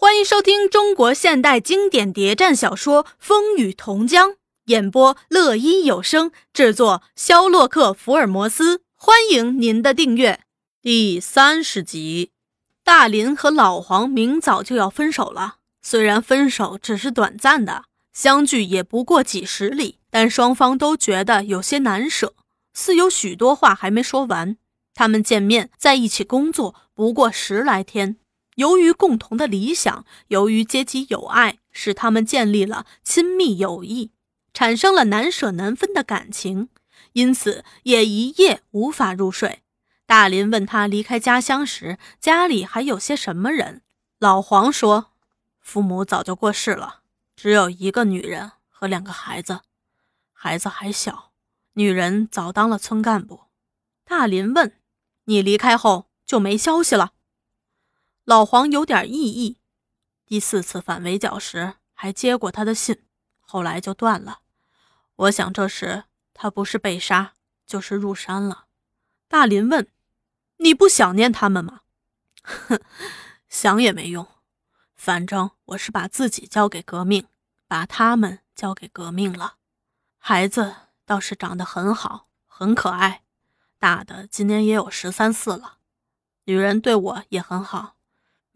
欢迎收听中国现代经典谍战小说《风雨同江》，演播乐一有声，制作肖洛克福尔摩斯。欢迎您的订阅。第三十集，大林和老黄明早就要分手了。虽然分手只是短暂的，相距也不过几十里，但双方都觉得有些难舍，似有许多话还没说完。他们见面在一起工作不过十来天。由于共同的理想，由于阶级友爱，使他们建立了亲密友谊，产生了难舍难分的感情，因此也一夜无法入睡。大林问他离开家乡时，家里还有些什么人？老黄说，父母早就过世了，只有一个女人和两个孩子，孩子还小，女人早当了村干部。大林问，你离开后就没消息了？老黄有点异议，第四次反围剿时还接过他的信，后来就断了。我想这时他不是被杀，就是入山了。大林问：“你不想念他们吗？”“哼，想也没用，反正我是把自己交给革命，把他们交给革命了。孩子倒是长得很好，很可爱，大的今年也有十三四了。女人对我也很好。”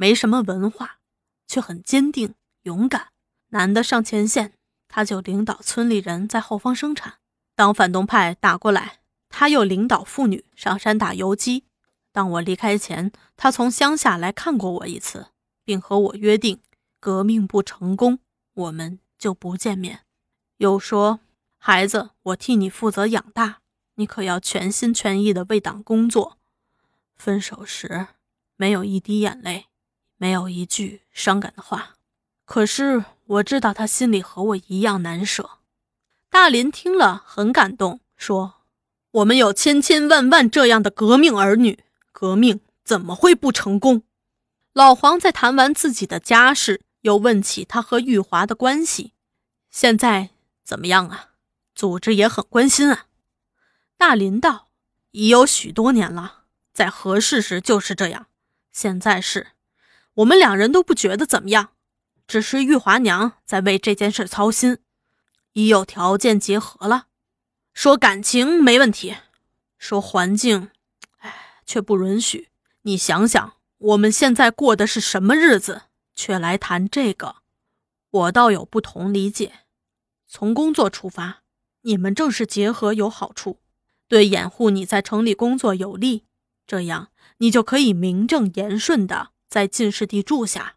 没什么文化，却很坚定勇敢。男的上前线，他就领导村里人在后方生产；当反动派打过来，他又领导妇女上山打游击。当我离开前，他从乡下来看过我一次，并和我约定：革命不成功，我们就不见面。又说：“孩子，我替你负责养大，你可要全心全意地为党工作。”分手时，没有一滴眼泪。没有一句伤感的话，可是我知道他心里和我一样难舍。大林听了很感动，说：“我们有千千万万这样的革命儿女，革命怎么会不成功？”老黄在谈完自己的家事，又问起他和玉华的关系，现在怎么样啊？组织也很关心啊。大林道：“已有许多年了，在合适时就是这样，现在是。”我们两人都不觉得怎么样，只是玉华娘在为这件事操心，已有条件结合了。说感情没问题，说环境，哎，却不允许。你想想，我们现在过的是什么日子，却来谈这个，我倒有不同理解。从工作出发，你们正是结合有好处，对掩护你在城里工作有利，这样你就可以名正言顺的。在进士第住下，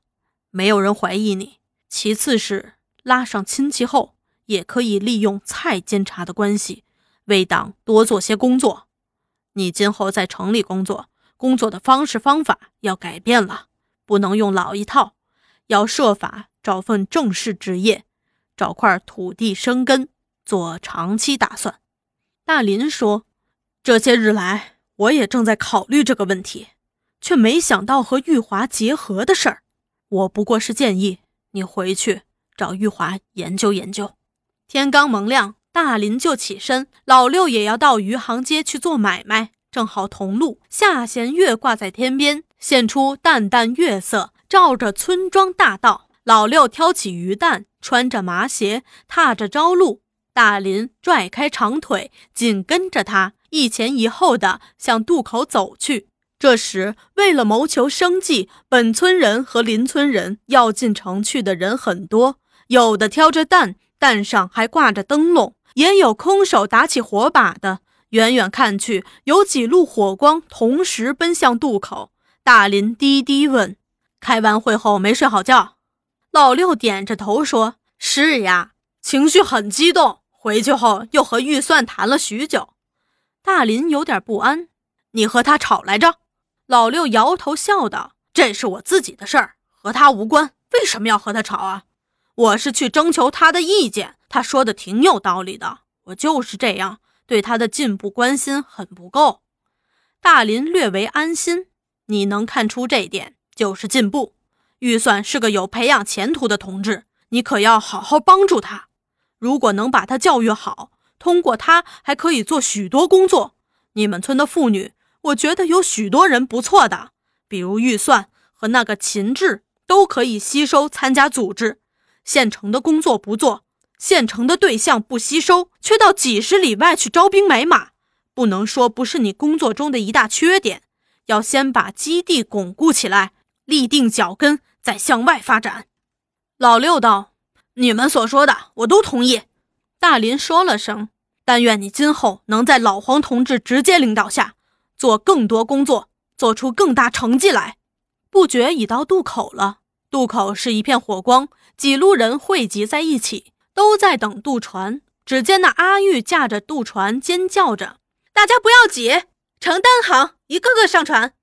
没有人怀疑你。其次是拉上亲戚后，也可以利用蔡监察的关系，为党多做些工作。你今后在城里工作，工作的方式方法要改变了，不能用老一套，要设法找份正式职业，找块土地生根，做长期打算。大林说：“这些日来，我也正在考虑这个问题。”却没想到和玉华结合的事儿，我不过是建议你回去找玉华研究研究。天刚蒙亮，大林就起身，老六也要到余杭街去做买卖，正好同路。下弦月挂在天边，现出淡淡月色，照着村庄大道。老六挑起鱼担，穿着麻鞋，踏着朝露。大林拽开长腿，紧跟着他，一前一后的向渡口走去。这时，为了谋求生计，本村人和邻村人要进城去的人很多，有的挑着担，担上还挂着灯笼，也有空手打起火把的。远远看去，有几路火光同时奔向渡口。大林低低问：“开完会后没睡好觉？”老六点着头说：“是呀，情绪很激动。回去后又和预算谈了许久。”大林有点不安：“你和他吵来着？”老六摇头笑道：“这是我自己的事儿，和他无关。为什么要和他吵啊？我是去征求他的意见。他说的挺有道理的。我就是这样，对他的进步关心很不够。”大林略为安心：“你能看出这一点，就是进步。预算是个有培养前途的同志，你可要好好帮助他。如果能把他教育好，通过他还可以做许多工作。你们村的妇女。”我觉得有许多人不错的，比如预算和那个秦志，都可以吸收参加组织。县城的工作不做，县城的对象不吸收，却到几十里外去招兵买马，不能说不是你工作中的一大缺点。要先把基地巩固起来，立定脚跟，再向外发展。老六道：“你们所说的，我都同意。”大林说了声：“但愿你今后能在老黄同志直接领导下，做更多工作，做出更大成绩来。”不觉已到渡口了，渡口是一片火光，几路人汇集在一起，都在等渡船。只见那阿玉驾着渡船，尖叫着：“大家不要挤，成单行，一个个上船。”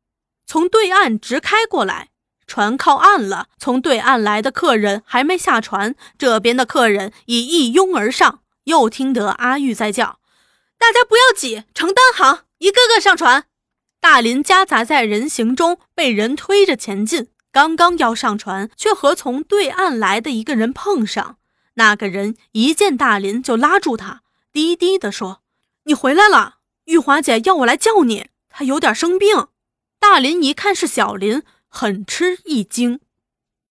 从对岸直开过来，船靠岸了。从对岸来的客人还没下船，这边的客人已一拥而上。又听得阿玉在叫：“大家不要挤，成单行，一个个上船。”大林夹杂在人行中，被人推着前进。刚刚要上船，却和从对岸来的一个人碰上。那个人一见大林就拉住他，低低地说：“你回来了，玉华姐要我来叫你，她有点生病。”大林一看是小林，很吃一惊。